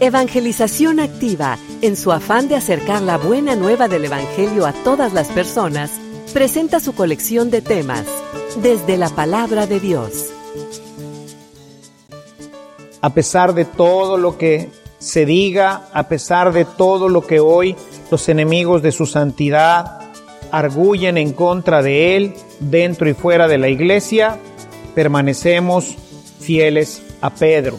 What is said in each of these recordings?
Evangelización Activa, en su afán de acercar la buena nueva del Evangelio a todas las personas, presenta su colección de temas, desde la palabra de Dios. A pesar de todo lo que se diga, a pesar de todo lo que hoy los enemigos de su santidad arguyen en contra de él, dentro y fuera de la iglesia, permanecemos fieles a Pedro.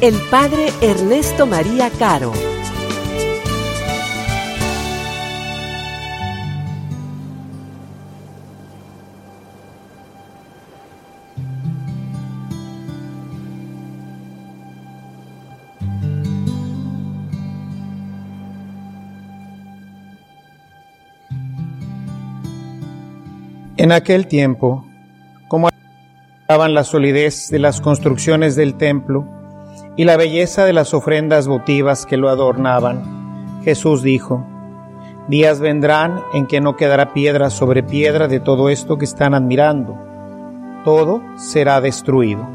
el Padre Ernesto María Caro. En aquel tiempo, como la solidez de las construcciones del templo y la belleza de las ofrendas votivas que lo adornaban, Jesús dijo, Días vendrán en que no quedará piedra sobre piedra de todo esto que están admirando. Todo será destruido.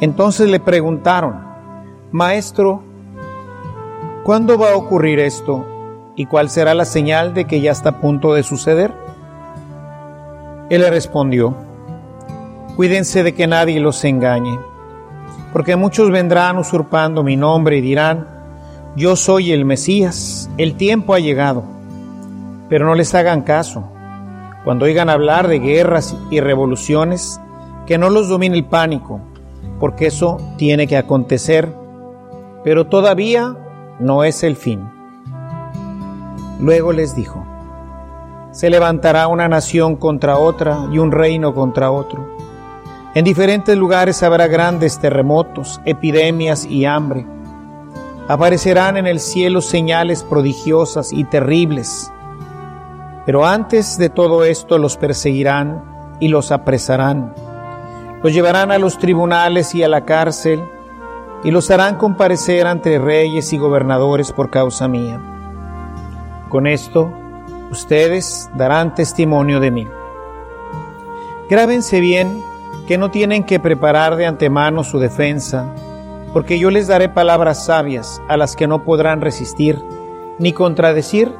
Entonces le preguntaron, Maestro, ¿cuándo va a ocurrir esto? ¿Y cuál será la señal de que ya está a punto de suceder? Él le respondió, Cuídense de que nadie los engañe, porque muchos vendrán usurpando mi nombre y dirán, Yo soy el Mesías, el tiempo ha llegado. Pero no les hagan caso. Cuando oigan hablar de guerras y revoluciones, que no los domine el pánico, porque eso tiene que acontecer, pero todavía no es el fin. Luego les dijo, se levantará una nación contra otra y un reino contra otro. En diferentes lugares habrá grandes terremotos, epidemias y hambre. Aparecerán en el cielo señales prodigiosas y terribles. Pero antes de todo esto los perseguirán y los apresarán. Los llevarán a los tribunales y a la cárcel y los harán comparecer ante reyes y gobernadores por causa mía. Con esto ustedes darán testimonio de mí. Grábense bien que no tienen que preparar de antemano su defensa, porque yo les daré palabras sabias a las que no podrán resistir ni contradecir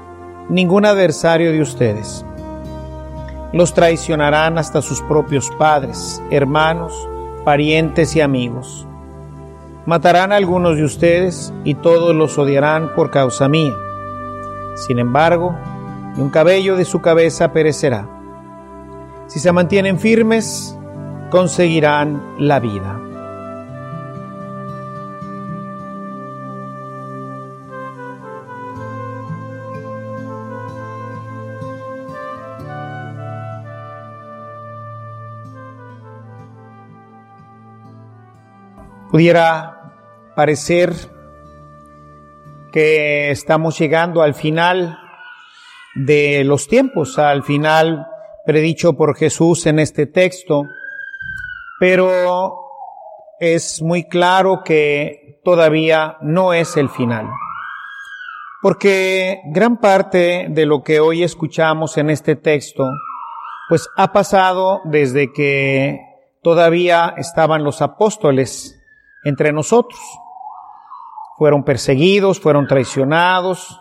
ningún adversario de ustedes. Los traicionarán hasta sus propios padres, hermanos, parientes y amigos. Matarán a algunos de ustedes y todos los odiarán por causa mía. Sin embargo, y un cabello de su cabeza perecerá. Si se mantienen firmes, conseguirán la vida. Pudiera parecer que estamos llegando al final de los tiempos, al final predicho por Jesús en este texto, pero es muy claro que todavía no es el final. Porque gran parte de lo que hoy escuchamos en este texto, pues ha pasado desde que todavía estaban los apóstoles entre nosotros. Fueron perseguidos, fueron traicionados,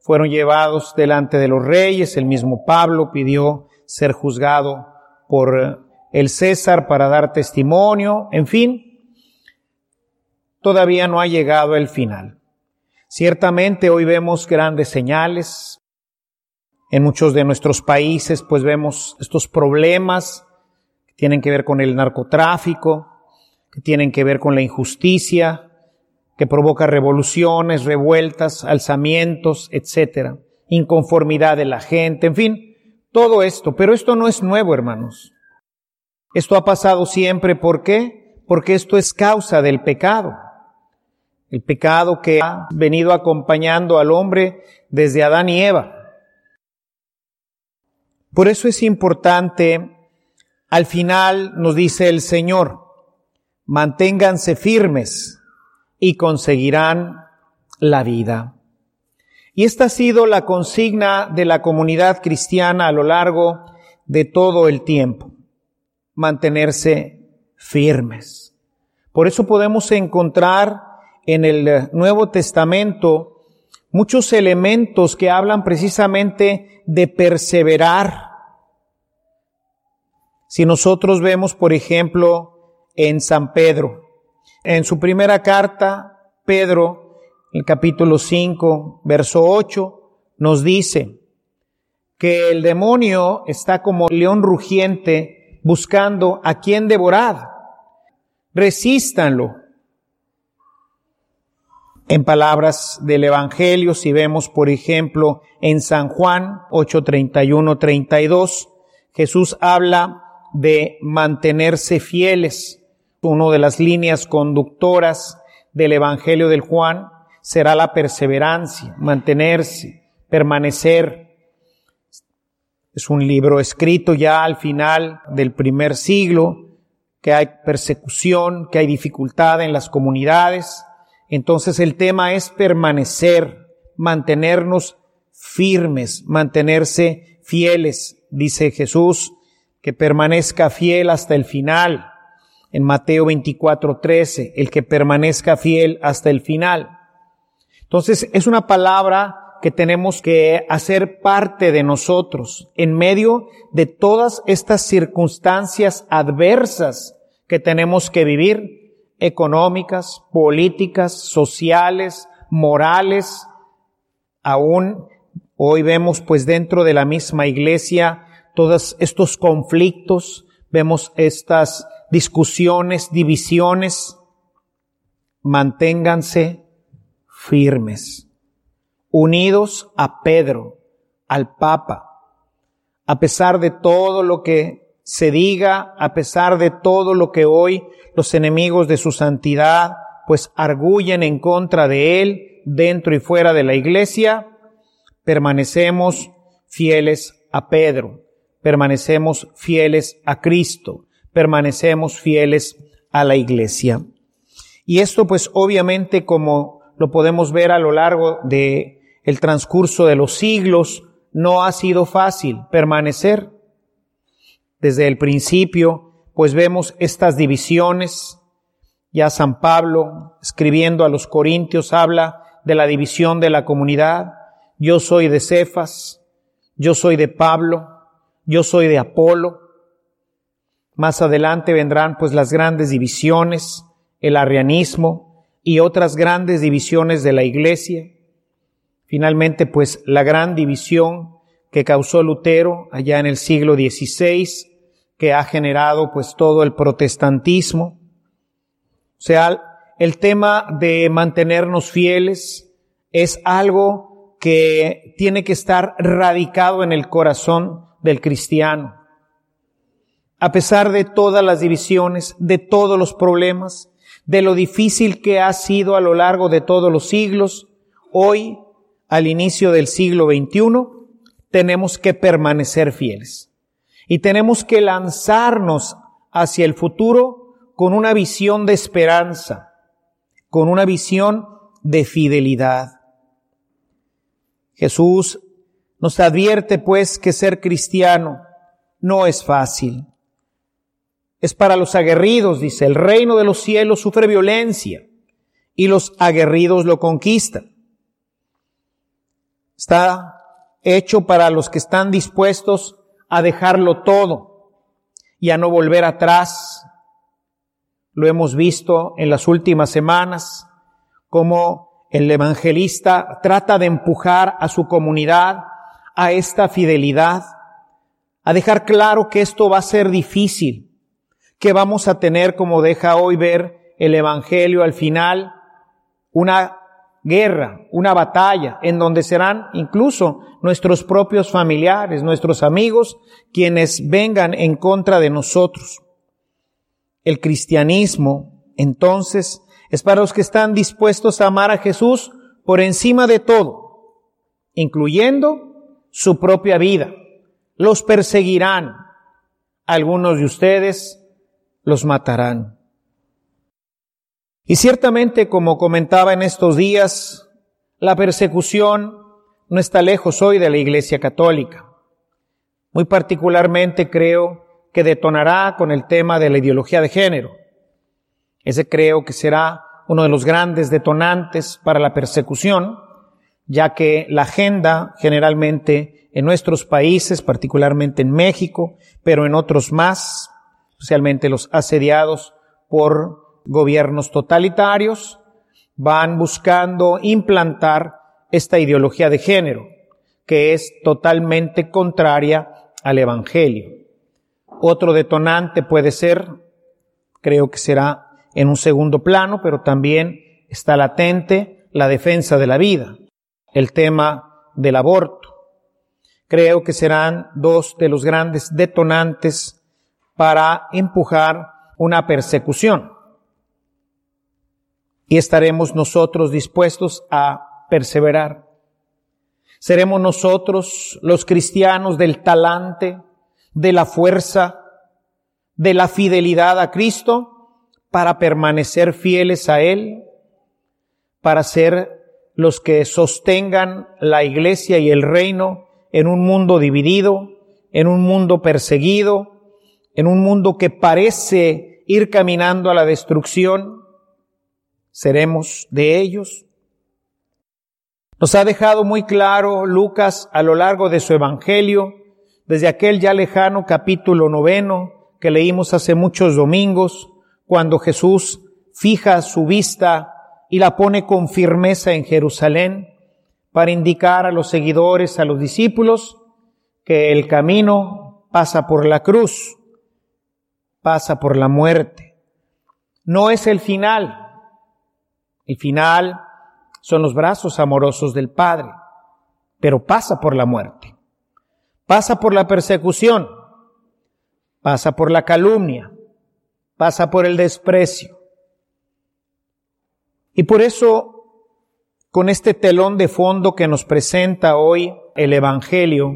fueron llevados delante de los reyes, el mismo Pablo pidió ser juzgado por el César para dar testimonio, en fin, todavía no ha llegado el final. Ciertamente hoy vemos grandes señales. En muchos de nuestros países pues vemos estos problemas que tienen que ver con el narcotráfico, que tienen que ver con la injusticia, que provoca revoluciones, revueltas, alzamientos, etcétera, inconformidad de la gente, en fin, todo esto, pero esto no es nuevo, hermanos. Esto ha pasado siempre, ¿por qué? Porque esto es causa del pecado. El pecado que ha venido acompañando al hombre desde Adán y Eva. Por eso es importante, al final nos dice el Señor, manténganse firmes y conseguirán la vida. Y esta ha sido la consigna de la comunidad cristiana a lo largo de todo el tiempo, mantenerse firmes. Por eso podemos encontrar en el Nuevo Testamento muchos elementos que hablan precisamente de perseverar. Si nosotros vemos, por ejemplo, en San Pedro, en su primera carta, Pedro el capítulo 5, verso 8, nos dice que el demonio está como león rugiente buscando a quien devorar. Resístanlo. En palabras del Evangelio, si vemos, por ejemplo, en San Juan 8:31, 32, Jesús habla de mantenerse fieles, una de las líneas conductoras del Evangelio del Juan, será la perseverancia, mantenerse, permanecer. Es un libro escrito ya al final del primer siglo, que hay persecución, que hay dificultad en las comunidades. Entonces el tema es permanecer, mantenernos firmes, mantenerse fieles, dice Jesús, que permanezca fiel hasta el final. En Mateo 24, 13, el que permanezca fiel hasta el final. Entonces es una palabra que tenemos que hacer parte de nosotros en medio de todas estas circunstancias adversas que tenemos que vivir, económicas, políticas, sociales, morales. Aún hoy vemos pues dentro de la misma iglesia todos estos conflictos, vemos estas discusiones, divisiones. Manténganse firmes, unidos a Pedro, al Papa, a pesar de todo lo que se diga, a pesar de todo lo que hoy los enemigos de su santidad pues arguyen en contra de él dentro y fuera de la iglesia, permanecemos fieles a Pedro, permanecemos fieles a Cristo, permanecemos fieles a la iglesia. Y esto pues obviamente como lo podemos ver a lo largo de el transcurso de los siglos, no ha sido fácil permanecer. Desde el principio, pues vemos estas divisiones. Ya San Pablo, escribiendo a los Corintios, habla de la división de la comunidad. Yo soy de Cefas, yo soy de Pablo, yo soy de Apolo. Más adelante vendrán pues las grandes divisiones, el arrianismo, y otras grandes divisiones de la iglesia. Finalmente, pues la gran división que causó Lutero allá en el siglo XVI, que ha generado pues todo el protestantismo. O sea, el tema de mantenernos fieles es algo que tiene que estar radicado en el corazón del cristiano. A pesar de todas las divisiones, de todos los problemas, de lo difícil que ha sido a lo largo de todos los siglos, hoy, al inicio del siglo XXI, tenemos que permanecer fieles. Y tenemos que lanzarnos hacia el futuro con una visión de esperanza, con una visión de fidelidad. Jesús nos advierte pues que ser cristiano no es fácil es para los aguerridos, dice, el reino de los cielos sufre violencia y los aguerridos lo conquistan. Está hecho para los que están dispuestos a dejarlo todo y a no volver atrás. Lo hemos visto en las últimas semanas, como el evangelista trata de empujar a su comunidad a esta fidelidad, a dejar claro que esto va a ser difícil, que vamos a tener, como deja hoy ver el Evangelio al final, una guerra, una batalla, en donde serán incluso nuestros propios familiares, nuestros amigos, quienes vengan en contra de nosotros. El cristianismo, entonces, es para los que están dispuestos a amar a Jesús por encima de todo, incluyendo su propia vida. Los perseguirán. Algunos de ustedes los matarán. Y ciertamente, como comentaba en estos días, la persecución no está lejos hoy de la Iglesia Católica. Muy particularmente creo que detonará con el tema de la ideología de género. Ese creo que será uno de los grandes detonantes para la persecución, ya que la agenda generalmente en nuestros países, particularmente en México, pero en otros más, especialmente los asediados por gobiernos totalitarios van buscando implantar esta ideología de género, que es totalmente contraria al Evangelio. Otro detonante puede ser, creo que será en un segundo plano, pero también está latente la defensa de la vida, el tema del aborto. Creo que serán dos de los grandes detonantes para empujar una persecución y estaremos nosotros dispuestos a perseverar. Seremos nosotros los cristianos del talante, de la fuerza, de la fidelidad a Cristo para permanecer fieles a Él, para ser los que sostengan la iglesia y el reino en un mundo dividido, en un mundo perseguido, en un mundo que parece ir caminando a la destrucción, seremos de ellos. Nos ha dejado muy claro Lucas a lo largo de su Evangelio, desde aquel ya lejano capítulo noveno que leímos hace muchos domingos, cuando Jesús fija su vista y la pone con firmeza en Jerusalén para indicar a los seguidores, a los discípulos, que el camino pasa por la cruz, pasa por la muerte. No es el final, el final son los brazos amorosos del Padre, pero pasa por la muerte, pasa por la persecución, pasa por la calumnia, pasa por el desprecio. Y por eso, con este telón de fondo que nos presenta hoy el Evangelio,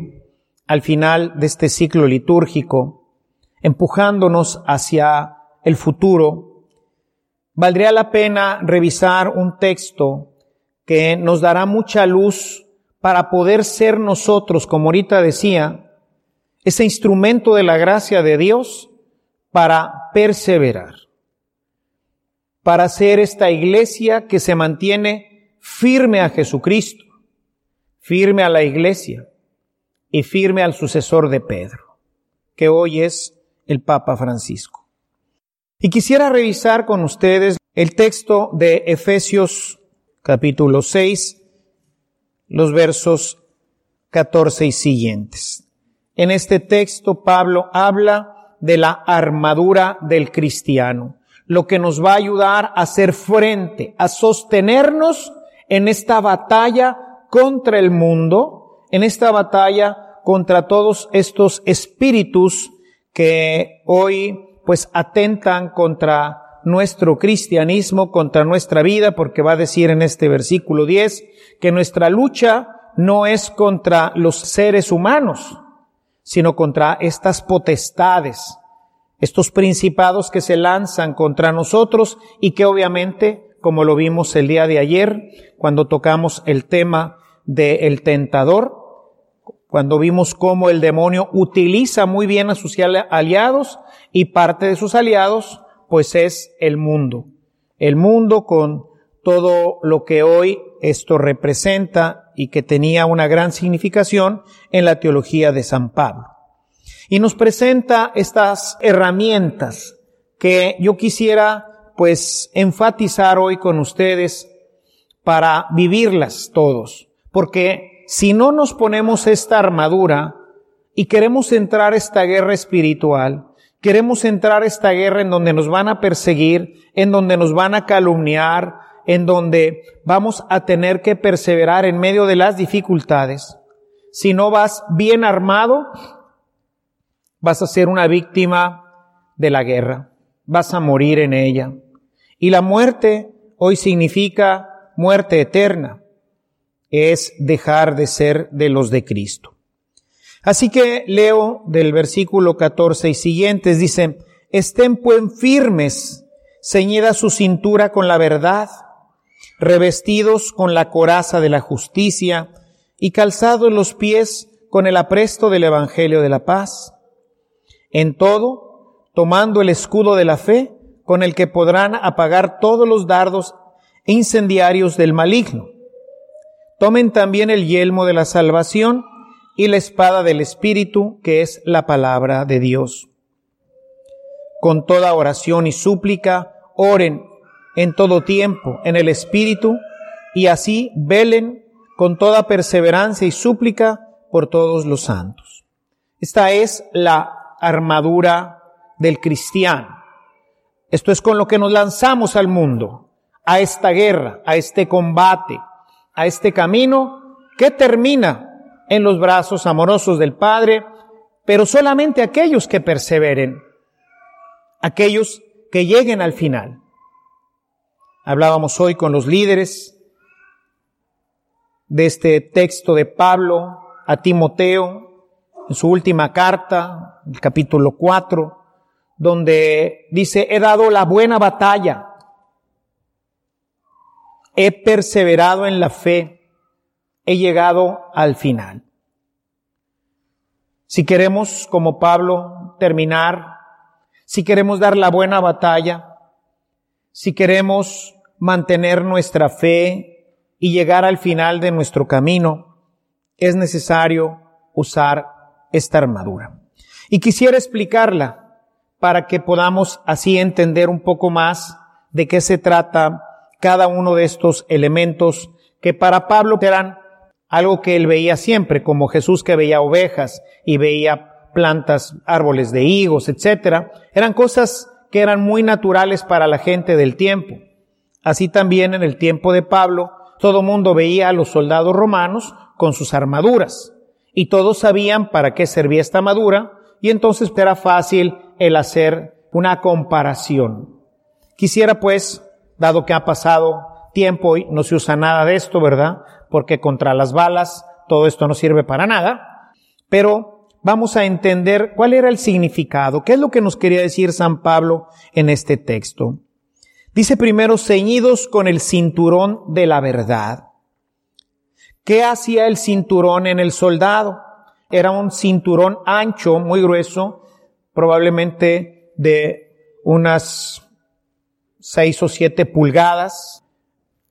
al final de este ciclo litúrgico, empujándonos hacia el futuro, valdría la pena revisar un texto que nos dará mucha luz para poder ser nosotros, como ahorita decía, ese instrumento de la gracia de Dios para perseverar, para ser esta iglesia que se mantiene firme a Jesucristo, firme a la iglesia y firme al sucesor de Pedro, que hoy es el Papa Francisco. Y quisiera revisar con ustedes el texto de Efesios capítulo 6, los versos 14 y siguientes. En este texto Pablo habla de la armadura del cristiano, lo que nos va a ayudar a hacer frente, a sostenernos en esta batalla contra el mundo, en esta batalla contra todos estos espíritus que hoy pues atentan contra nuestro cristianismo, contra nuestra vida, porque va a decir en este versículo 10 que nuestra lucha no es contra los seres humanos, sino contra estas potestades, estos principados que se lanzan contra nosotros y que obviamente, como lo vimos el día de ayer, cuando tocamos el tema del tentador, cuando vimos cómo el demonio utiliza muy bien a sus aliados y parte de sus aliados, pues es el mundo. El mundo con todo lo que hoy esto representa y que tenía una gran significación en la teología de San Pablo. Y nos presenta estas herramientas que yo quisiera pues enfatizar hoy con ustedes para vivirlas todos, porque si no nos ponemos esta armadura y queremos entrar a esta guerra espiritual, queremos entrar a esta guerra en donde nos van a perseguir, en donde nos van a calumniar, en donde vamos a tener que perseverar en medio de las dificultades. Si no vas bien armado, vas a ser una víctima de la guerra, vas a morir en ella. Y la muerte hoy significa muerte eterna, es dejar de ser de los de Cristo. Así que leo del versículo 14 y siguientes, dice, estén pues firmes, ceñida su cintura con la verdad, revestidos con la coraza de la justicia y calzados los pies con el apresto del Evangelio de la paz. En todo, tomando el escudo de la fe, con el que podrán apagar todos los dardos incendiarios del maligno. Tomen también el yelmo de la salvación y la espada del Espíritu, que es la palabra de Dios. Con toda oración y súplica, oren en todo tiempo en el Espíritu y así velen con toda perseverancia y súplica por todos los santos. Esta es la armadura del cristiano. Esto es con lo que nos lanzamos al mundo, a esta guerra, a este combate, a este camino que termina en los brazos amorosos del Padre, pero solamente aquellos que perseveren, aquellos que lleguen al final. Hablábamos hoy con los líderes de este texto de Pablo a Timoteo, en su última carta, el capítulo 4, donde dice, he dado la buena batalla, he perseverado en la fe, he llegado al final. Si queremos, como Pablo, terminar, si queremos dar la buena batalla, si queremos mantener nuestra fe y llegar al final de nuestro camino, es necesario usar esta armadura. Y quisiera explicarla para que podamos así entender un poco más de qué se trata cada uno de estos elementos que para Pablo eran algo que él veía siempre, como Jesús que veía ovejas y veía plantas, árboles de higos, etcétera, eran cosas que eran muy naturales para la gente del tiempo. Así también en el tiempo de Pablo, todo mundo veía a los soldados romanos con sus armaduras y todos sabían para qué servía esta armadura y entonces era fácil el hacer una comparación. Quisiera pues, dado que ha pasado tiempo y no se usa nada de esto, ¿verdad? Porque contra las balas todo esto no sirve para nada, pero vamos a entender cuál era el significado, qué es lo que nos quería decir San Pablo en este texto. Dice primero, ceñidos con el cinturón de la verdad. ¿Qué hacía el cinturón en el soldado? Era un cinturón ancho, muy grueso, probablemente de unas seis o siete pulgadas,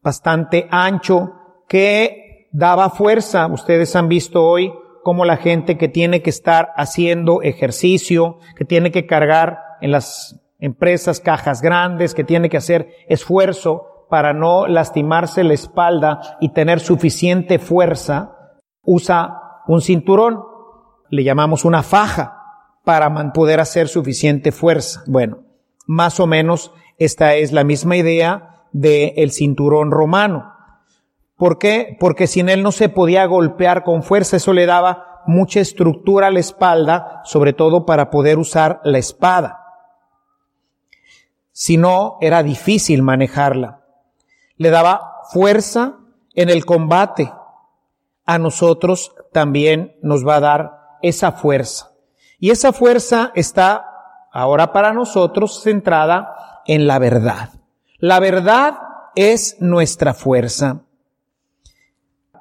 bastante ancho, que daba fuerza. Ustedes han visto hoy cómo la gente que tiene que estar haciendo ejercicio, que tiene que cargar en las empresas cajas grandes, que tiene que hacer esfuerzo para no lastimarse la espalda y tener suficiente fuerza, usa un cinturón, le llamamos una faja, para poder hacer suficiente fuerza. Bueno, más o menos esta es la misma idea del cinturón romano. ¿Por qué? Porque sin él no se podía golpear con fuerza, eso le daba mucha estructura a la espalda, sobre todo para poder usar la espada. Si no, era difícil manejarla. Le daba fuerza en el combate, a nosotros también nos va a dar esa fuerza. Y esa fuerza está ahora para nosotros centrada en la verdad. La verdad es nuestra fuerza.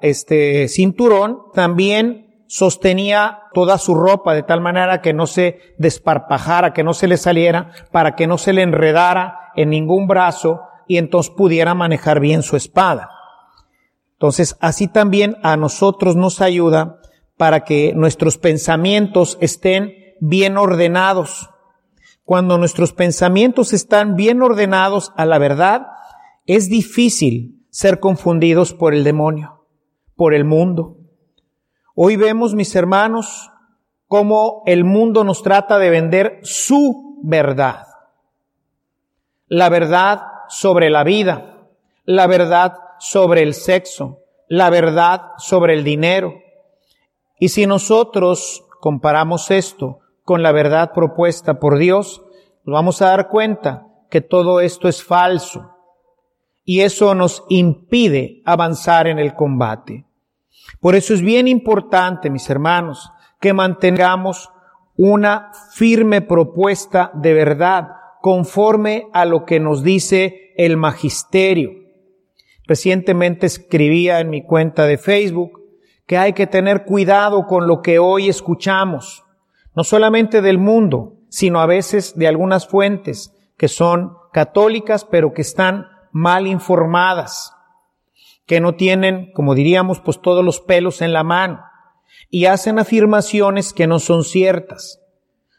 Este cinturón también sostenía toda su ropa de tal manera que no se desparpajara, que no se le saliera, para que no se le enredara en ningún brazo y entonces pudiera manejar bien su espada. Entonces, así también a nosotros nos ayuda para que nuestros pensamientos estén bien ordenados. Cuando nuestros pensamientos están bien ordenados a la verdad, es difícil ser confundidos por el demonio, por el mundo. Hoy vemos, mis hermanos, cómo el mundo nos trata de vender su verdad. La verdad sobre la vida, la verdad sobre el sexo, la verdad sobre el dinero. Y si nosotros comparamos esto con la verdad propuesta por Dios, vamos a dar cuenta que todo esto es falso. Y eso nos impide avanzar en el combate. Por eso es bien importante, mis hermanos, que mantengamos una firme propuesta de verdad conforme a lo que nos dice el magisterio. Recientemente escribía en mi cuenta de Facebook que hay que tener cuidado con lo que hoy escuchamos, no solamente del mundo, sino a veces de algunas fuentes que son católicas pero que están mal informadas, que no tienen, como diríamos, pues todos los pelos en la mano y hacen afirmaciones que no son ciertas.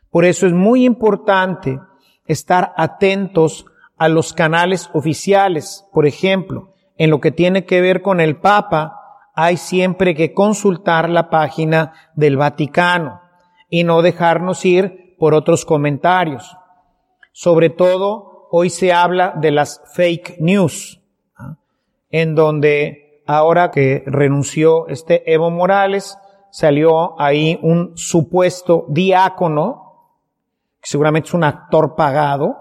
Por eso es muy importante estar atentos a los canales oficiales. Por ejemplo, en lo que tiene que ver con el Papa, hay siempre que consultar la página del Vaticano y no dejarnos ir por otros comentarios. Sobre todo, hoy se habla de las fake news, en donde ahora que renunció este Evo Morales, salió ahí un supuesto diácono, que seguramente es un actor pagado,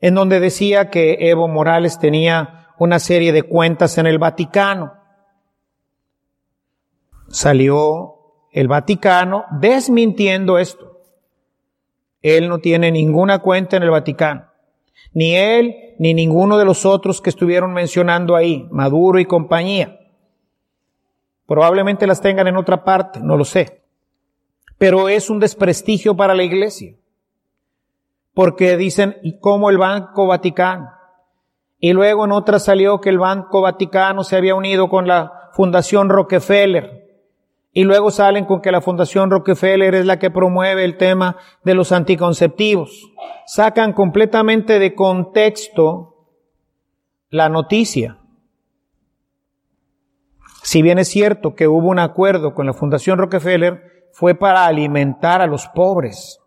en donde decía que Evo Morales tenía una serie de cuentas en el Vaticano. Salió el Vaticano desmintiendo esto. Él no tiene ninguna cuenta en el Vaticano. Ni él, ni ninguno de los otros que estuvieron mencionando ahí, Maduro y compañía. Probablemente las tengan en otra parte, no lo sé. Pero es un desprestigio para la iglesia. Porque dicen, ¿y cómo el Banco Vaticano? Y luego en otra salió que el Banco Vaticano se había unido con la Fundación Rockefeller. Y luego salen con que la Fundación Rockefeller es la que promueve el tema de los anticonceptivos. Sacan completamente de contexto la noticia. Si bien es cierto que hubo un acuerdo con la Fundación Rockefeller, fue para alimentar a los pobres.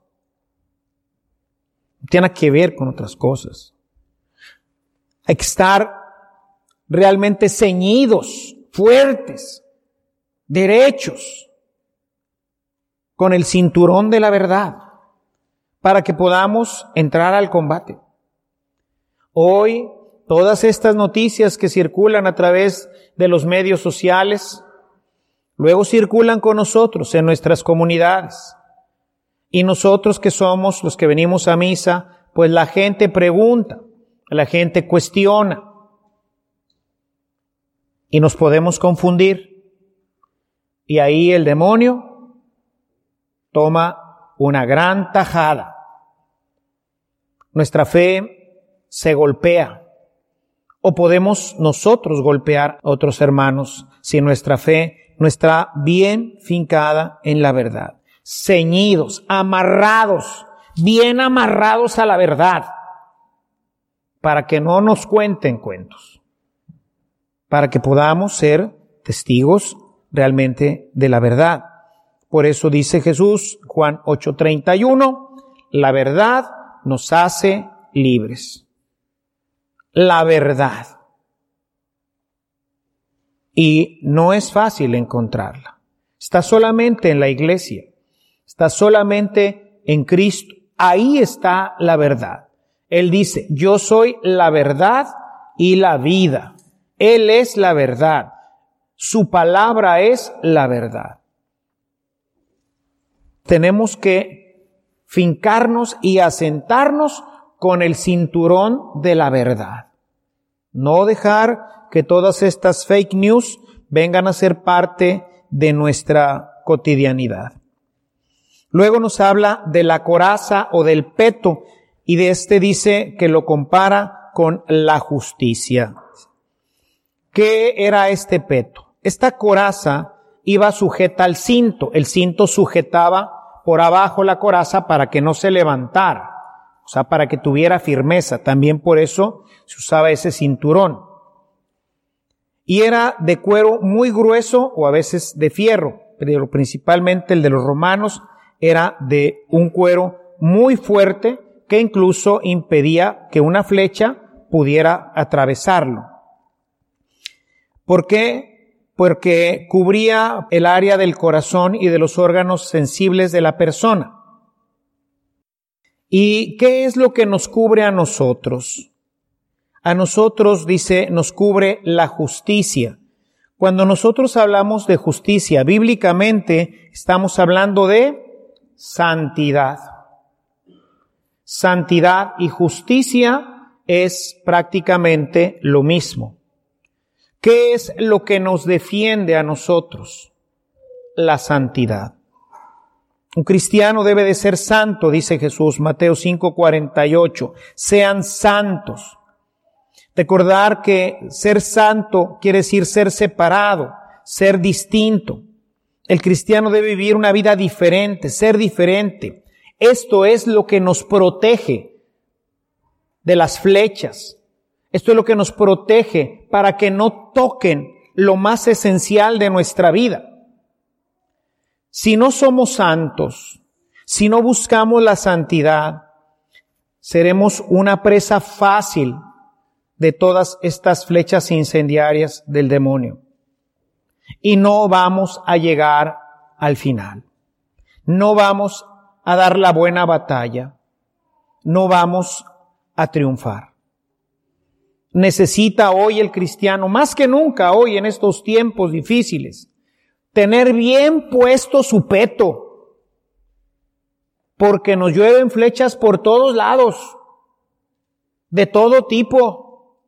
No tiene que ver con otras cosas. Hay que estar realmente ceñidos, fuertes, derechos, con el cinturón de la verdad, para que podamos entrar al combate. Hoy todas estas noticias que circulan a través de los medios sociales, luego circulan con nosotros en nuestras comunidades. Y nosotros que somos los que venimos a misa, pues la gente pregunta, la gente cuestiona. Y nos podemos confundir. Y ahí el demonio toma una gran tajada. Nuestra fe se golpea o podemos nosotros golpear a otros hermanos si nuestra fe no está bien fincada en la verdad. Ceñidos, amarrados, bien amarrados a la verdad, para que no nos cuenten cuentos, para que podamos ser testigos realmente de la verdad. Por eso dice Jesús, Juan 8:31, la verdad nos hace libres la verdad. Y no es fácil encontrarla. Está solamente en la iglesia. Está solamente en Cristo. Ahí está la verdad. Él dice, yo soy la verdad y la vida. Él es la verdad. Su palabra es la verdad. Tenemos que fincarnos y asentarnos con el cinturón de la verdad. No dejar que todas estas fake news vengan a ser parte de nuestra cotidianidad. Luego nos habla de la coraza o del peto y de este dice que lo compara con la justicia. ¿Qué era este peto? Esta coraza iba sujeta al cinto. El cinto sujetaba por abajo la coraza para que no se levantara o sea, para que tuviera firmeza. También por eso se usaba ese cinturón. Y era de cuero muy grueso o a veces de fierro, pero principalmente el de los romanos era de un cuero muy fuerte que incluso impedía que una flecha pudiera atravesarlo. ¿Por qué? Porque cubría el área del corazón y de los órganos sensibles de la persona. ¿Y qué es lo que nos cubre a nosotros? A nosotros, dice, nos cubre la justicia. Cuando nosotros hablamos de justicia, bíblicamente estamos hablando de santidad. Santidad y justicia es prácticamente lo mismo. ¿Qué es lo que nos defiende a nosotros? La santidad. Un cristiano debe de ser santo, dice Jesús, Mateo 5:48. Sean santos. Recordar que ser santo quiere decir ser separado, ser distinto. El cristiano debe vivir una vida diferente, ser diferente. Esto es lo que nos protege de las flechas. Esto es lo que nos protege para que no toquen lo más esencial de nuestra vida. Si no somos santos, si no buscamos la santidad, seremos una presa fácil de todas estas flechas incendiarias del demonio. Y no vamos a llegar al final. No vamos a dar la buena batalla. No vamos a triunfar. Necesita hoy el cristiano, más que nunca hoy en estos tiempos difíciles, tener bien puesto su peto, porque nos llueven flechas por todos lados, de todo tipo.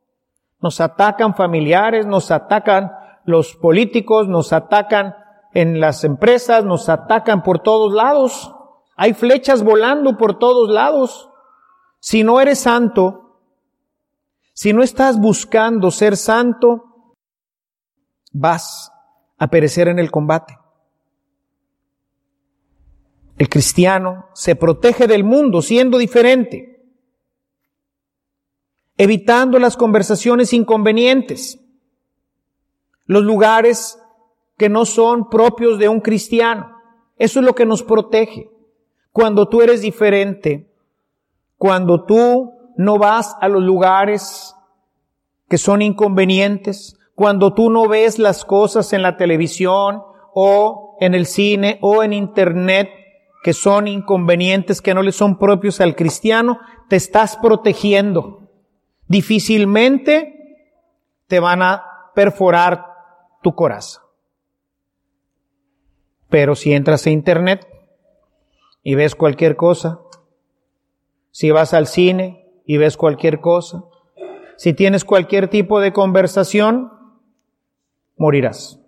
Nos atacan familiares, nos atacan los políticos, nos atacan en las empresas, nos atacan por todos lados. Hay flechas volando por todos lados. Si no eres santo, si no estás buscando ser santo, vas a perecer en el combate. El cristiano se protege del mundo siendo diferente evitando las conversaciones inconvenientes, los lugares que no son propios de un cristiano. Eso es lo que nos protege. Cuando tú eres diferente, cuando tú no vas a los lugares que son inconvenientes, cuando tú no ves las cosas en la televisión o en el cine o en internet que son inconvenientes, que no le son propios al cristiano, te estás protegiendo difícilmente te van a perforar tu corazón. Pero si entras a internet y ves cualquier cosa, si vas al cine y ves cualquier cosa, si tienes cualquier tipo de conversación, morirás.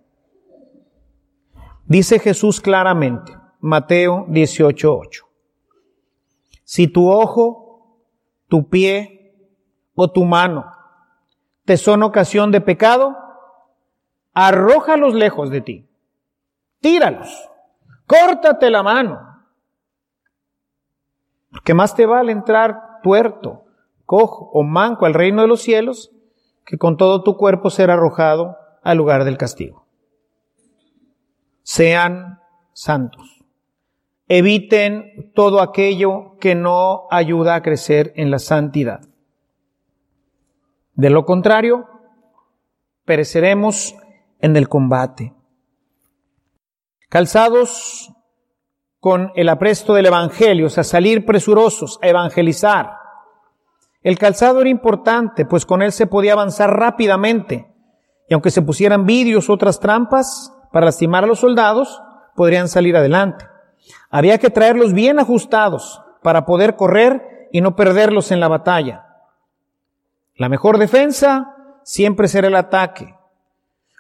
Dice Jesús claramente, Mateo 18:8. Si tu ojo, tu pie o tu mano te son ocasión de pecado, arrójalos lejos de ti. Tíralos. Córtate la mano. Porque más te vale entrar tuerto, cojo o manco al reino de los cielos que con todo tu cuerpo ser arrojado al lugar del castigo. Sean santos. Eviten todo aquello que no ayuda a crecer en la santidad. De lo contrario, pereceremos en el combate. Calzados con el apresto del Evangelio, o sea, salir presurosos a evangelizar. El calzado era importante, pues con él se podía avanzar rápidamente. Y aunque se pusieran vidrios u otras trampas para lastimar a los soldados, podrían salir adelante. Había que traerlos bien ajustados para poder correr y no perderlos en la batalla. La mejor defensa siempre será el ataque.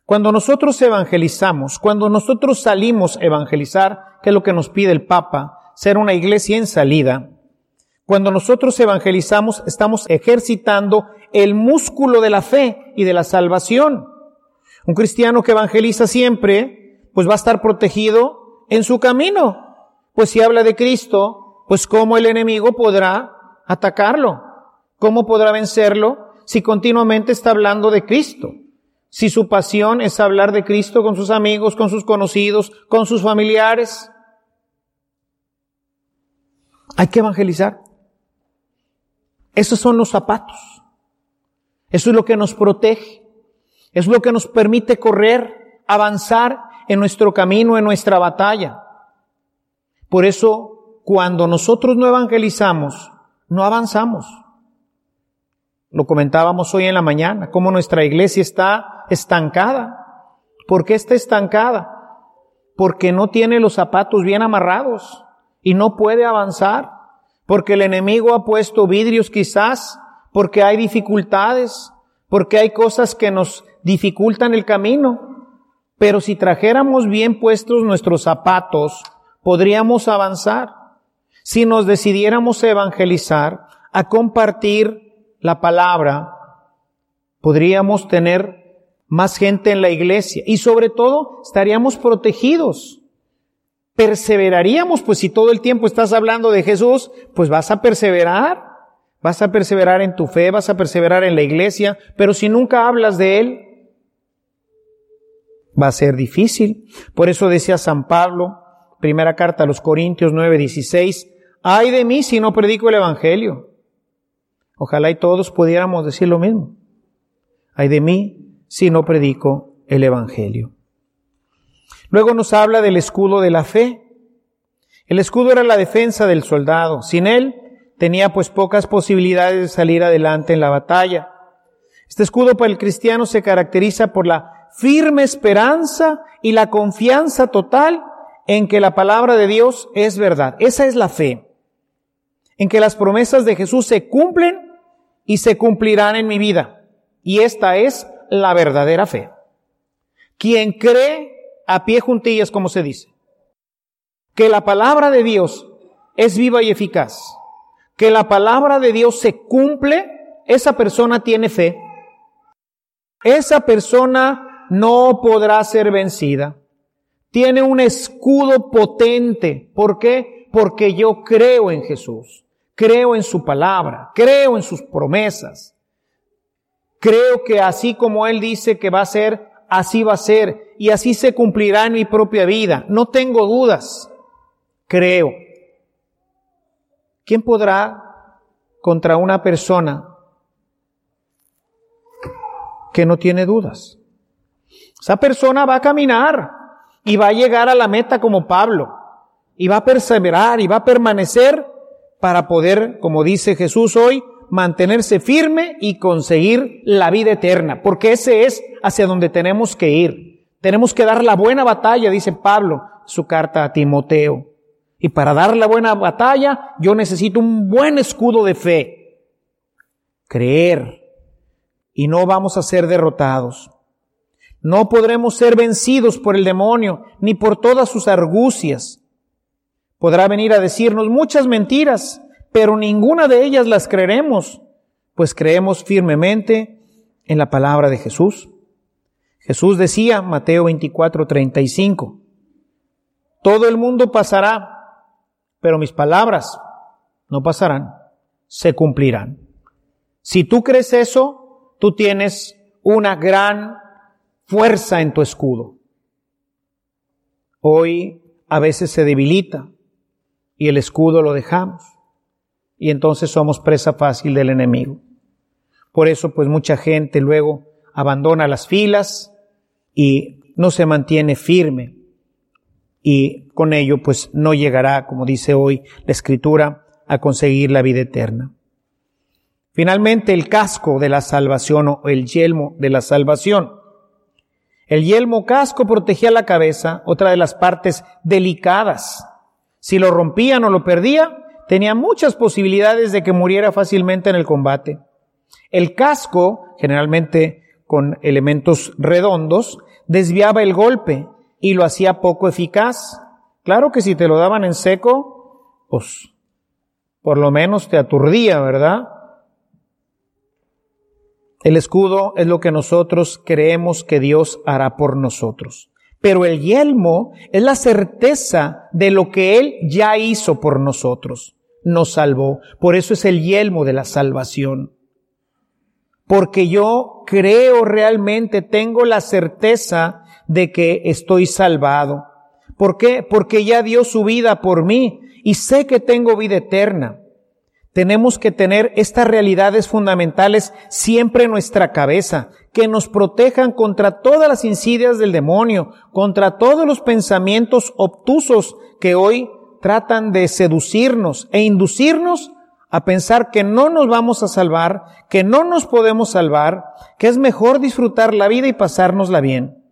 Cuando nosotros evangelizamos, cuando nosotros salimos a evangelizar, que es lo que nos pide el Papa, ser una iglesia en salida, cuando nosotros evangelizamos estamos ejercitando el músculo de la fe y de la salvación. Un cristiano que evangeliza siempre, pues va a estar protegido en su camino. Pues si habla de Cristo, pues cómo el enemigo podrá atacarlo, cómo podrá vencerlo, si continuamente está hablando de Cristo? Si su pasión es hablar de Cristo con sus amigos, con sus conocidos, con sus familiares. Hay que evangelizar. Esos son los zapatos. Eso es lo que nos protege. Es lo que nos permite correr, avanzar en nuestro camino, en nuestra batalla. Por eso, cuando nosotros no evangelizamos, no avanzamos. Lo comentábamos hoy en la mañana, cómo nuestra iglesia está estancada. ¿Por qué está estancada? Porque no tiene los zapatos bien amarrados y no puede avanzar. Porque el enemigo ha puesto vidrios quizás, porque hay dificultades, porque hay cosas que nos dificultan el camino. Pero si trajéramos bien puestos nuestros zapatos, podríamos avanzar. Si nos decidiéramos a evangelizar, a compartir la palabra, podríamos tener más gente en la iglesia y sobre todo estaríamos protegidos. Perseveraríamos, pues si todo el tiempo estás hablando de Jesús, pues vas a perseverar, vas a perseverar en tu fe, vas a perseverar en la iglesia, pero si nunca hablas de Él, va a ser difícil. Por eso decía San Pablo, primera carta a los Corintios 9, 16, ay de mí si no predico el Evangelio. Ojalá y todos pudiéramos decir lo mismo. Ay de mí si no predico el Evangelio. Luego nos habla del escudo de la fe. El escudo era la defensa del soldado. Sin él tenía pues pocas posibilidades de salir adelante en la batalla. Este escudo para el cristiano se caracteriza por la firme esperanza y la confianza total en que la palabra de Dios es verdad. Esa es la fe. En que las promesas de Jesús se cumplen y se cumplirán en mi vida. Y esta es la verdadera fe. Quien cree a pie juntillas, como se dice, que la palabra de Dios es viva y eficaz, que la palabra de Dios se cumple, esa persona tiene fe. Esa persona no podrá ser vencida. Tiene un escudo potente. ¿Por qué? Porque yo creo en Jesús creo en su palabra, creo en sus promesas. Creo que así como Él dice que va a ser, así va a ser y así se cumplirá en mi propia vida. No tengo dudas. Creo. ¿Quién podrá contra una persona que no tiene dudas? Esa persona va a caminar y va a llegar a la meta como Pablo y va a perseverar y va a permanecer para poder, como dice Jesús hoy, mantenerse firme y conseguir la vida eterna, porque ese es hacia donde tenemos que ir. Tenemos que dar la buena batalla, dice Pablo, su carta a Timoteo. Y para dar la buena batalla, yo necesito un buen escudo de fe. Creer. Y no vamos a ser derrotados. No podremos ser vencidos por el demonio, ni por todas sus argucias. Podrá venir a decirnos muchas mentiras, pero ninguna de ellas las creeremos, pues creemos firmemente en la palabra de Jesús. Jesús decía, Mateo 24, 35, todo el mundo pasará, pero mis palabras no pasarán, se cumplirán. Si tú crees eso, tú tienes una gran fuerza en tu escudo. Hoy a veces se debilita, y el escudo lo dejamos. Y entonces somos presa fácil del enemigo. Por eso pues mucha gente luego abandona las filas y no se mantiene firme. Y con ello pues no llegará, como dice hoy la escritura, a conseguir la vida eterna. Finalmente el casco de la salvación o el yelmo de la salvación. El yelmo casco protegía la cabeza, otra de las partes delicadas si lo rompían o lo perdía, tenía muchas posibilidades de que muriera fácilmente en el combate. El casco, generalmente con elementos redondos, desviaba el golpe y lo hacía poco eficaz. Claro que si te lo daban en seco, pues por lo menos te aturdía, ¿verdad? El escudo es lo que nosotros creemos que Dios hará por nosotros. Pero el yelmo es la certeza de lo que Él ya hizo por nosotros. Nos salvó. Por eso es el yelmo de la salvación. Porque yo creo realmente, tengo la certeza de que estoy salvado. ¿Por qué? Porque ya dio su vida por mí y sé que tengo vida eterna. tenemos que tener estas realidades fundamentales siempre en nuestra cabeza, que nos protejan contra todas las insidias del demonio, contra todos los pensamientos obtusos que hoy tratan de seducirnos e inducirnos a pensar que no nos vamos a salvar, que no nos podemos salvar, que es mejor disfrutar la vida y pasárnosla bien.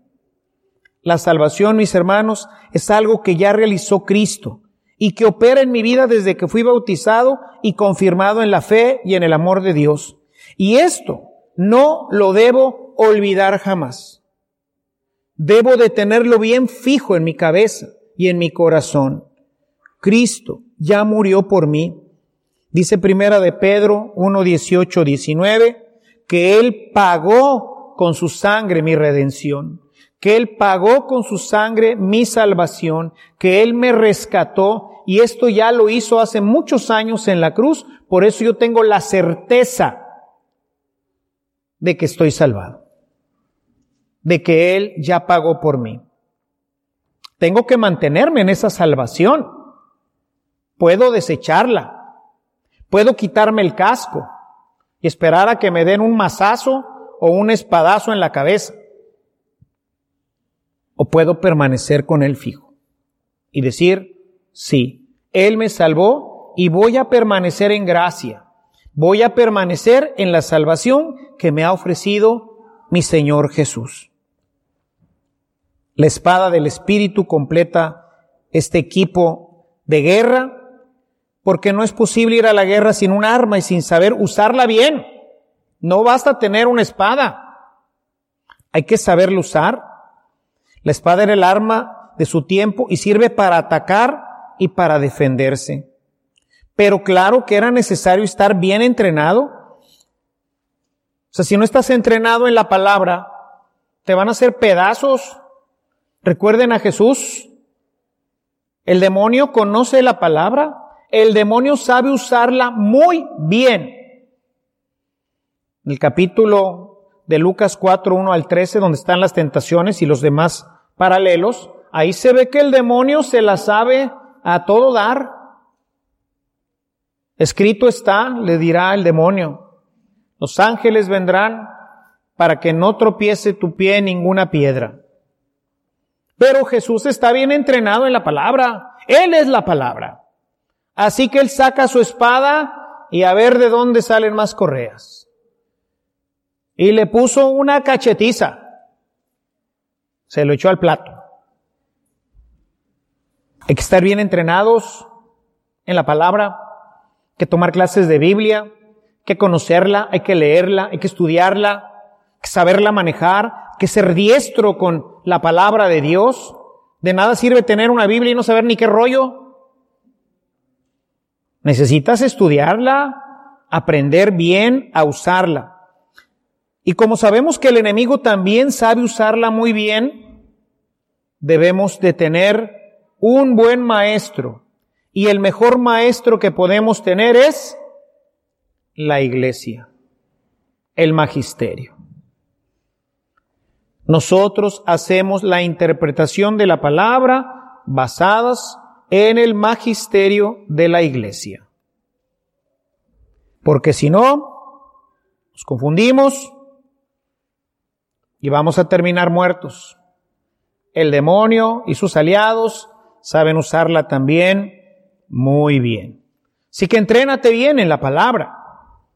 La salvación, mis hermanos, es algo que ya realizó Cristo y que opera en mi vida desde que fui bautizado y confirmado en la fe y en el amor de Dios. Y esto no lo debo olvidar jamás. Debo de tenerlo bien fijo en mi cabeza y en mi corazón. Cristo ya murió por mí Dice primera de Pedro 1, 18, 19, que Él pagó con su sangre mi redención, que Él pagó con su sangre mi salvación, que Él me rescató y esto ya lo hizo hace muchos años en la cruz, por eso yo tengo la certeza de que estoy salvado, de que Él ya pagó por mí. Tengo que mantenerme en esa salvación. Puedo desecharla, Puedo quitarme el casco y esperar a que me den un mazazo o un espadazo en la cabeza. O puedo permanecer con Él fijo y decir, sí, Él me salvó y voy a permanecer en gracia. Voy a permanecer en la salvación que me ha ofrecido mi Señor Jesús. La espada del Espíritu completa este equipo de guerra porque no es posible ir a la guerra sin un arma y sin saber usarla bien. No basta tener una espada. Hay que saberla usar. La espada era el arma de su tiempo y sirve para atacar y para defenderse. Pero claro que era necesario estar bien entrenado. O sea, si no estás entrenado en la palabra, te van a hacer pedazos. Recuerden a Jesús. El demonio conoce la palabra el demonio sabe usarla muy bien. El capítulo de Lucas 4, 1 al 13, donde están las tentaciones y los demás paralelos, ahí se ve que el demonio se la sabe a todo dar. Escrito está, le dirá el demonio, los ángeles vendrán para que no tropiece tu pie en ninguna piedra. Pero Jesús está bien entrenado en la palabra. Él es la palabra. Así que él saca su espada y a ver de dónde salen más correas. Y le puso una cachetiza. Se lo echó al plato. Hay que estar bien entrenados en la palabra, hay que tomar clases de Biblia, que conocerla, hay que leerla, hay que estudiarla, que saberla manejar, que ser diestro con la palabra de Dios. De nada sirve tener una Biblia y no saber ni qué rollo. Necesitas estudiarla, aprender bien a usarla. Y como sabemos que el enemigo también sabe usarla muy bien, debemos de tener un buen maestro. Y el mejor maestro que podemos tener es la iglesia, el magisterio. Nosotros hacemos la interpretación de la palabra basadas en el magisterio de la iglesia. Porque si no, nos confundimos y vamos a terminar muertos. El demonio y sus aliados saben usarla también muy bien. Así que entrénate bien en la palabra,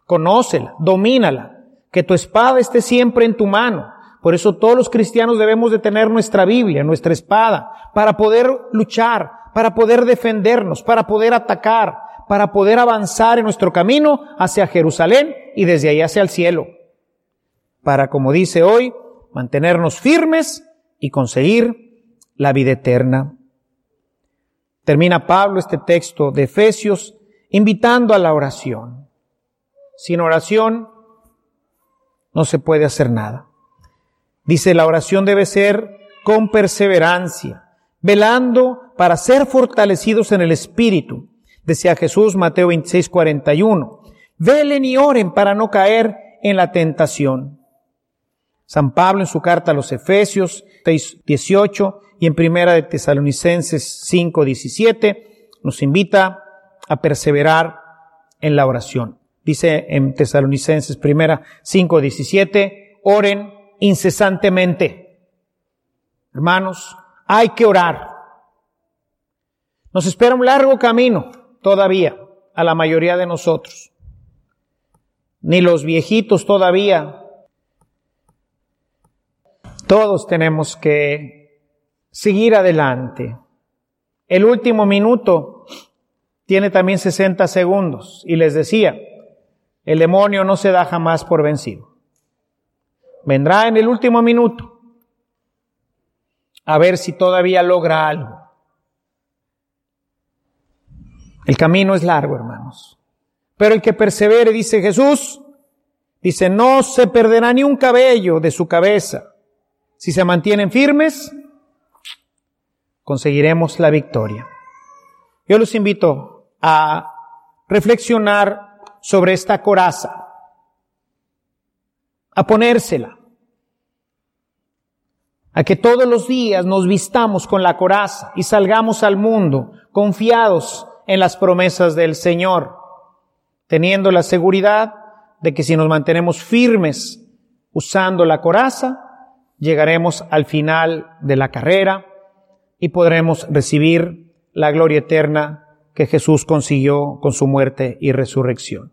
conócela, domínala, que tu espada esté siempre en tu mano. Por eso todos los cristianos debemos de tener nuestra Biblia, nuestra espada, para poder luchar, para poder defendernos, para poder atacar, para poder avanzar en nuestro camino hacia Jerusalén y desde ahí hacia el cielo. Para, como dice hoy, mantenernos firmes y conseguir la vida eterna. Termina Pablo este texto de Efesios invitando a la oración. Sin oración no se puede hacer nada. Dice, la oración debe ser con perseverancia, velando para ser fortalecidos en el Espíritu. Decía Jesús, Mateo 26, 41. Velen y oren para no caer en la tentación. San Pablo en su carta a los Efesios 6, 18 y en primera de Tesalonicenses 5, 17 nos invita a perseverar en la oración. Dice en Tesalonicenses primera 5:17, oren incesantemente. Hermanos, hay que orar. Nos espera un largo camino todavía a la mayoría de nosotros. Ni los viejitos todavía. Todos tenemos que seguir adelante. El último minuto tiene también 60 segundos. Y les decía, el demonio no se da jamás por vencido. Vendrá en el último minuto a ver si todavía logra algo. El camino es largo, hermanos. Pero el que persevere, dice Jesús, dice, no se perderá ni un cabello de su cabeza. Si se mantienen firmes, conseguiremos la victoria. Yo los invito a reflexionar sobre esta coraza, a ponérsela, a que todos los días nos vistamos con la coraza y salgamos al mundo confiados en las promesas del Señor, teniendo la seguridad de que si nos mantenemos firmes usando la coraza, llegaremos al final de la carrera y podremos recibir la gloria eterna que Jesús consiguió con su muerte y resurrección.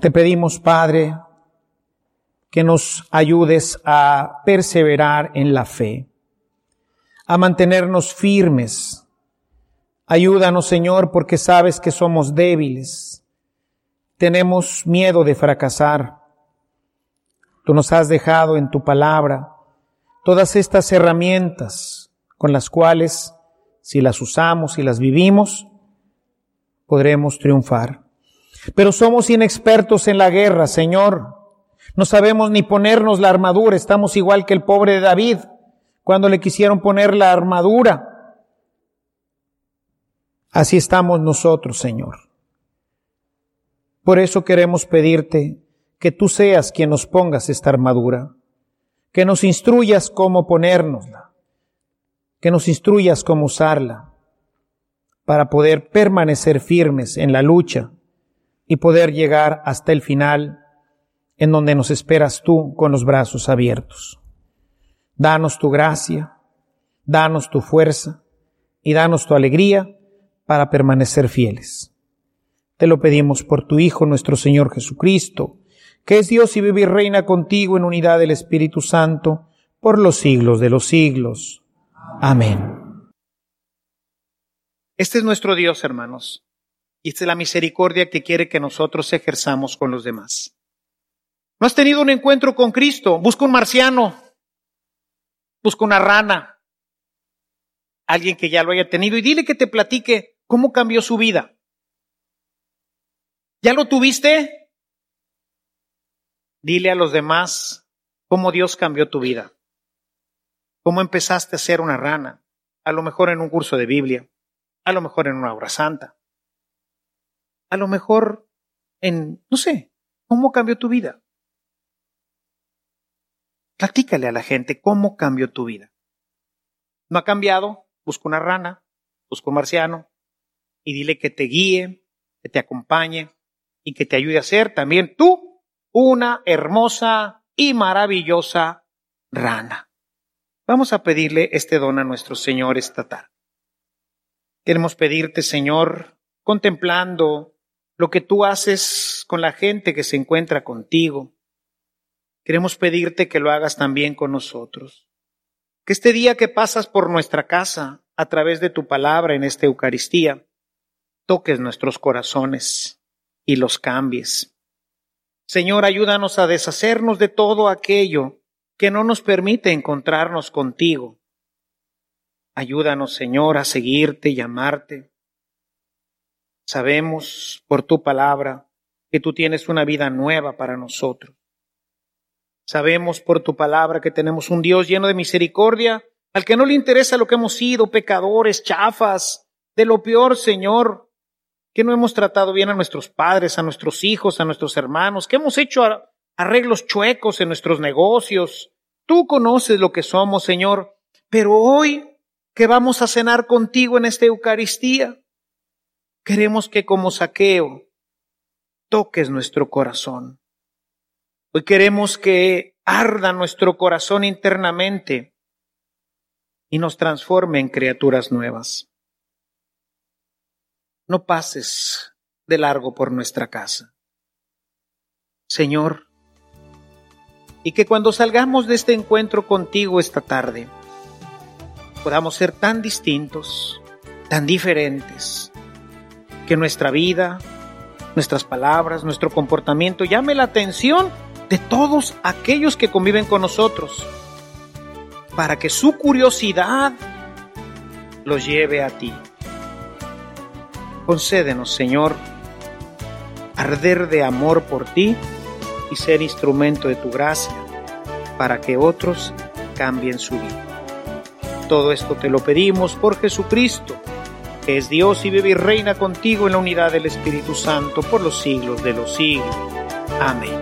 Te pedimos, Padre, que nos ayudes a perseverar en la fe, a mantenernos firmes, Ayúdanos, Señor, porque sabes que somos débiles. Tenemos miedo de fracasar. Tú nos has dejado en tu palabra todas estas herramientas con las cuales, si las usamos y las vivimos, podremos triunfar. Pero somos inexpertos en la guerra, Señor. No sabemos ni ponernos la armadura. Estamos igual que el pobre David cuando le quisieron poner la armadura Así estamos nosotros, Señor. Por eso queremos pedirte que tú seas quien nos pongas esta armadura, que nos instruyas cómo ponérnosla, que nos instruyas cómo usarla, para poder permanecer firmes en la lucha y poder llegar hasta el final en donde nos esperas tú con los brazos abiertos. Danos tu gracia, danos tu fuerza y danos tu alegría para permanecer fieles. Te lo pedimos por tu Hijo, nuestro Señor Jesucristo, que es Dios y vive y reina contigo en unidad del Espíritu Santo, por los siglos de los siglos. Amén. Este es nuestro Dios, hermanos, y esta es la misericordia que quiere que nosotros ejerzamos con los demás. ¿No has tenido un encuentro con Cristo? Busca un marciano, busca una rana, alguien que ya lo haya tenido y dile que te platique cómo cambió su vida. ¿Ya lo tuviste? Dile a los demás cómo Dios cambió tu vida. Cómo empezaste a ser una rana, a lo mejor en un curso de Biblia, a lo mejor en una obra santa, a lo mejor en, no sé, cómo cambió tu vida. Platícale a la gente cómo cambió tu vida. ¿No ha cambiado? busca una rana, busca un marciano y dile que te guíe, que te acompañe y que te ayude a ser también tú una hermosa y maravillosa rana. Vamos a pedirle este don a nuestro Señor esta tarde. Queremos pedirte, Señor, contemplando lo que tú haces con la gente que se encuentra contigo. Queremos pedirte que lo hagas también con nosotros. Que este día que pasas por nuestra casa a través de tu palabra en esta Eucaristía, toques nuestros corazones y los cambies. Señor, ayúdanos a deshacernos de todo aquello que no nos permite encontrarnos contigo. Ayúdanos, Señor, a seguirte y amarte. Sabemos por tu palabra que tú tienes una vida nueva para nosotros. Sabemos por tu palabra que tenemos un Dios lleno de misericordia, al que no le interesa lo que hemos sido, pecadores, chafas, de lo peor, Señor, que no hemos tratado bien a nuestros padres, a nuestros hijos, a nuestros hermanos, que hemos hecho arreglos chuecos en nuestros negocios. Tú conoces lo que somos, Señor, pero hoy que vamos a cenar contigo en esta Eucaristía, queremos que como saqueo toques nuestro corazón. Hoy queremos que arda nuestro corazón internamente y nos transforme en criaturas nuevas. No pases de largo por nuestra casa. Señor, y que cuando salgamos de este encuentro contigo esta tarde, podamos ser tan distintos, tan diferentes, que nuestra vida, nuestras palabras, nuestro comportamiento llame la atención de todos aquellos que conviven con nosotros, para que su curiosidad los lleve a ti. Concédenos, Señor, arder de amor por ti y ser instrumento de tu gracia para que otros cambien su vida. Todo esto te lo pedimos por Jesucristo, que es Dios y vive y reina contigo en la unidad del Espíritu Santo por los siglos de los siglos. Amén.